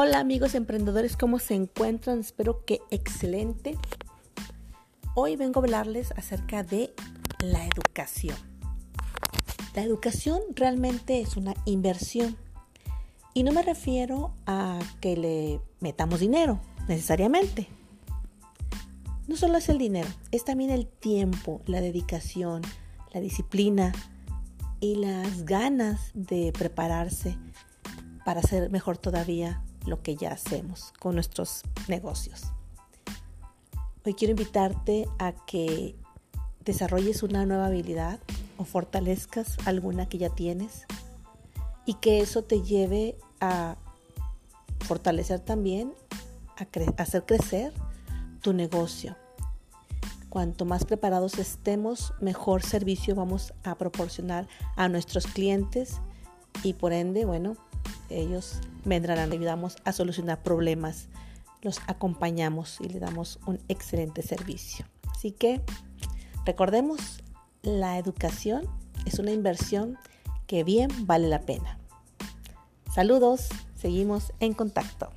Hola amigos emprendedores, ¿cómo se encuentran? Espero que excelente. Hoy vengo a hablarles acerca de la educación. La educación realmente es una inversión. Y no me refiero a que le metamos dinero, necesariamente. No solo es el dinero, es también el tiempo, la dedicación, la disciplina y las ganas de prepararse para hacer mejor todavía lo que ya hacemos con nuestros negocios. Hoy quiero invitarte a que desarrolles una nueva habilidad o fortalezcas alguna que ya tienes y que eso te lleve a fortalecer también, a, hacer crecer tu negocio. Cuanto más preparados estemos, mejor servicio vamos a proporcionar a nuestros clientes y por ende, bueno, ellos vendrán, ayudamos a solucionar problemas, los acompañamos y le damos un excelente servicio. Así que recordemos, la educación es una inversión que bien vale la pena. Saludos, seguimos en contacto.